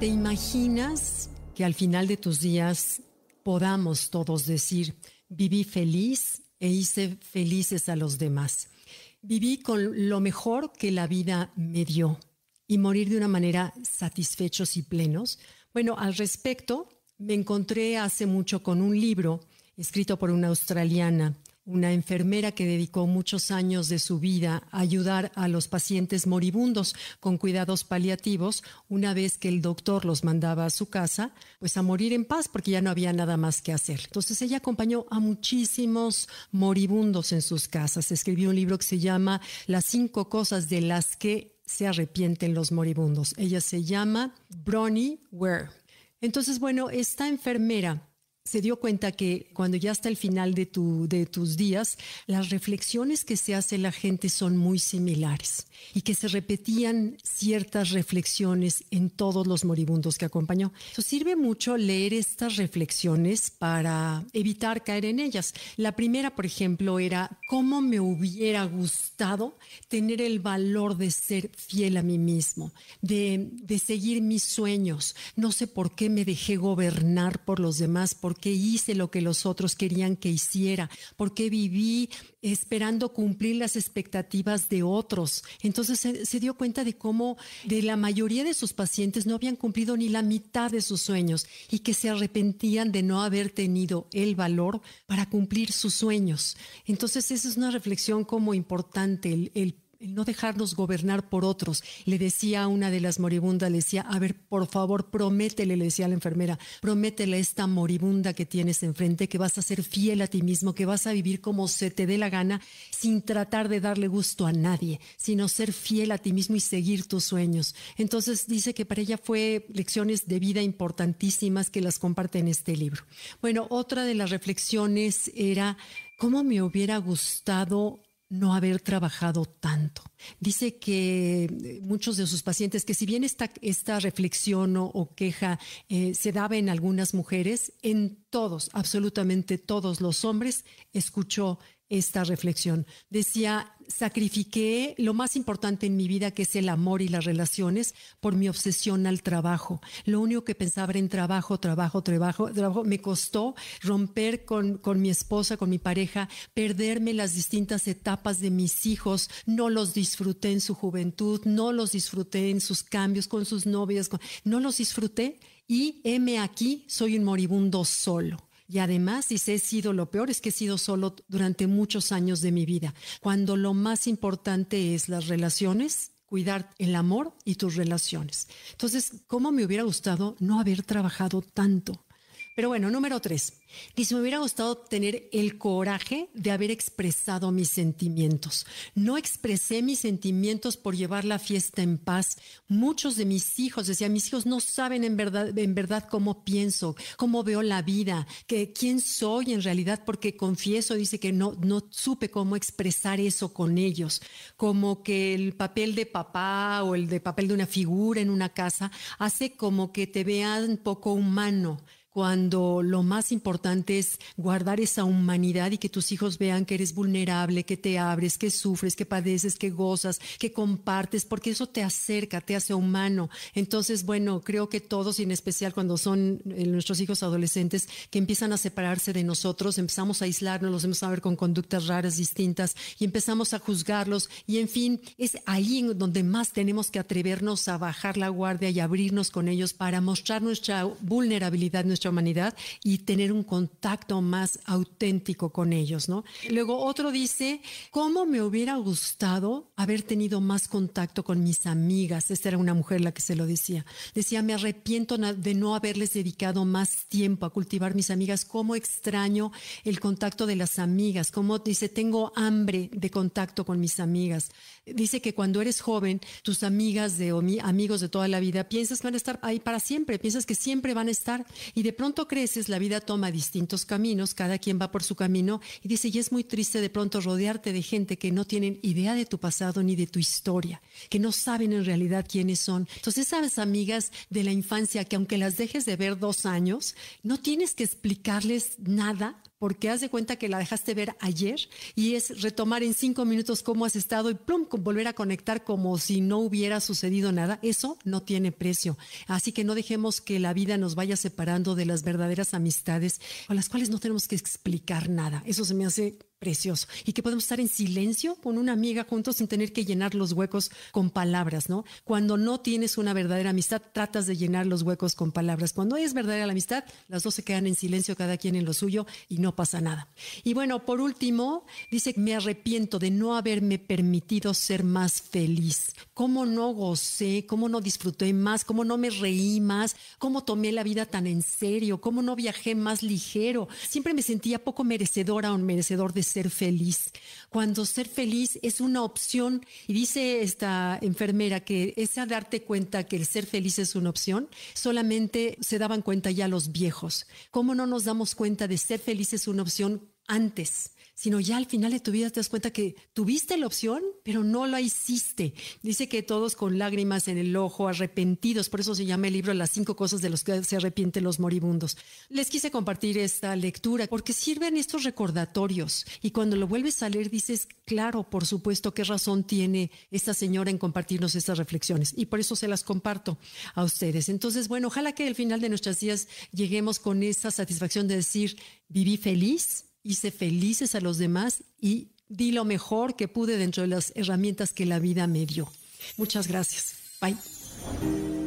¿Te imaginas que al final de tus días podamos todos decir, viví feliz e hice felices a los demás? Viví con lo mejor que la vida me dio y morir de una manera satisfechos y plenos. Bueno, al respecto, me encontré hace mucho con un libro escrito por una australiana una enfermera que dedicó muchos años de su vida a ayudar a los pacientes moribundos con cuidados paliativos, una vez que el doctor los mandaba a su casa, pues a morir en paz porque ya no había nada más que hacer. Entonces ella acompañó a muchísimos moribundos en sus casas. Escribió un libro que se llama Las cinco cosas de las que se arrepienten los moribundos. Ella se llama Bronnie Ware. Entonces, bueno, esta enfermera se dio cuenta que cuando ya está el final de, tu, de tus días, las reflexiones que se hace la gente son muy similares y que se repetían ciertas reflexiones en todos los moribundos que acompañó. Eso sirve mucho leer estas reflexiones para evitar caer en ellas. La primera, por ejemplo, era cómo me hubiera gustado tener el valor de ser fiel a mí mismo, de, de seguir mis sueños. No sé por qué me dejé gobernar por los demás, por qué hice lo que los otros querían que hiciera, por qué viví esperando cumplir las expectativas de otros. Entonces se, dio cuenta de cómo de la mayoría de sus pacientes no habían cumplido ni la mitad de sus sueños y que se arrepentían de no haber tenido el valor para cumplir sus sueños. Entonces esa es una reflexión como importante, el, el el no dejarnos gobernar por otros. Le decía a una de las moribundas, le decía, a ver, por favor, prométele, le decía a la enfermera, prométele a esta moribunda que tienes enfrente que vas a ser fiel a ti mismo, que vas a vivir como se te dé la gana, sin tratar de darle gusto a nadie, sino ser fiel a ti mismo y seguir tus sueños. Entonces dice que para ella fue lecciones de vida importantísimas que las comparte en este libro. Bueno, otra de las reflexiones era cómo me hubiera gustado no haber trabajado tanto. Dice que eh, muchos de sus pacientes, que si bien esta, esta reflexión o, queja eh, se daba en algunas mujeres, en todos, absolutamente todos los hombres, escuchó esta reflexión. Decía, sacrifiqué lo más importante en mi vida, que es el amor y las relaciones, por mi obsesión al trabajo. Lo único que pensaba era en trabajo, trabajo, trabajo, trabajo. Me costó romper con, con mi esposa, con mi pareja, perderme las distintas etapas de mis hijos. No los disfruté en su juventud, no los disfruté en sus cambios con sus novias, no los disfruté. Y heme aquí, soy un moribundo solo. Y además, si he sido lo peor, es que he sido solo durante muchos años de mi vida, cuando lo más importante es las relaciones, cuidar el amor y tus relaciones. Entonces, ¿cómo me hubiera gustado no haber trabajado tanto? Pero bueno, número tres. Dice, me hubiera gustado tener el coraje de haber expresado mis sentimientos. No expresé mis sentimientos por llevar la fiesta en paz. Muchos de mis hijos, decía, mis hijos no saben en verdad, en verdad cómo pienso, cómo veo la vida, que quién soy en realidad, porque confieso, dice que no, no supe cómo expresar eso con ellos. Como que el papel de papá o el de papel de una figura en una casa hace como que te vean poco humano cuando lo más importante es guardar esa humanidad y que tus hijos vean que eres vulnerable, que te abres, que sufres, que padeces, que gozas, que compartes, porque eso te acerca, te hace humano. Entonces, bueno, creo que todos, y en especial cuando son eh, nuestros hijos adolescentes, que empiezan a separarse de nosotros, empezamos a aislarnos, los empezamos a ver con conductas raras, distintas, y empezamos a juzgarlos, y en fin, es ahí donde más tenemos que atrevernos a bajar la guardia y abrirnos con ellos para mostrar nuestra vulnerabilidad, nuestra humanidad y tener un contacto más auténtico con ellos, ¿no? Luego otro dice, ¿cómo me hubiera gustado haber tenido más contacto con mis amigas? Esta era una mujer la que se lo decía. Decía, me arrepiento de no haberles dedicado más tiempo a cultivar mis amigas. ¿Cómo extraño el contacto de las amigas? ¿Cómo dice, tengo hambre de contacto con mis amigas? Dice que cuando eres joven, tus amigas de, amigos de toda la vida, piensas que van a estar ahí para siempre, piensas que siempre van a estar y de pronto creces, la vida toma distintos caminos, cada quien va por su camino y dice, y es muy triste de pronto rodearte de gente que no tienen idea de tu pasado ni de tu historia, que no saben en realidad quiénes son. Entonces esas amigas de la infancia que aunque las dejes de ver dos años, no tienes que explicarles nada porque haz de cuenta que la dejaste ver ayer y es retomar en cinco minutos cómo has estado y plum, volver a conectar como si no hubiera sucedido nada. Eso no tiene precio. Así que no dejemos que la vida nos vaya separando de las verdaderas amistades con las cuales no tenemos que explicar nada. Eso se me hace precioso y que podemos estar en silencio con una amiga juntos sin tener que llenar los huecos con palabras, ¿no? Cuando no tienes una verdadera amistad, tratas de llenar los huecos con palabras. Cuando es verdadera la amistad, las dos se quedan en silencio, cada quien en lo suyo y no pasa nada. Y bueno, por último, dice, me arrepiento de no haberme permitido ser más feliz. ¿Cómo no gocé? ¿Cómo no disfruté más? ¿Cómo no me reí más? ¿Cómo tomé la vida tan en serio? ¿Cómo no viajé más ligero? Siempre me sentía poco merecedora o merecedor de ser feliz. Cuando ser feliz es una opción, y dice esta enfermera que esa darte cuenta que el ser feliz es una opción, solamente se daban cuenta ya los viejos. ¿Cómo no nos damos cuenta de ser feliz es una opción antes? Sino ya al final de tu vida te das cuenta que tuviste la opción, pero no la hiciste. Dice que todos con lágrimas en el ojo, arrepentidos, por eso se llama el libro Las cinco cosas de los que se arrepienten los moribundos. Les quise compartir esta lectura porque sirven estos recordatorios y cuando lo vuelves a leer dices, claro, por supuesto, qué razón tiene esta señora en compartirnos estas reflexiones y por eso se las comparto a ustedes. Entonces, bueno, ojalá que al final de nuestras días lleguemos con esa satisfacción de decir, viví feliz, hice felices a los demás y di lo mejor que pude dentro de las herramientas que la vida me dio. Muchas gracias. Bye.